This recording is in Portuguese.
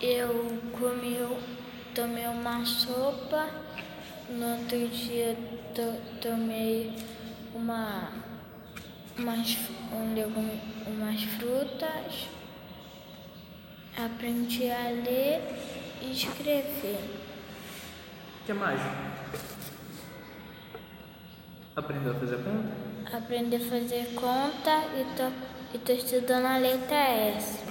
Eu comi, tomei uma sopa, no outro dia to, tomei uma, umas, um legume, umas frutas, aprendi a ler e escrever. O que mais? Aprendeu a fazer conta? Aprendi a fazer conta e tô, e tô estudando a letra S.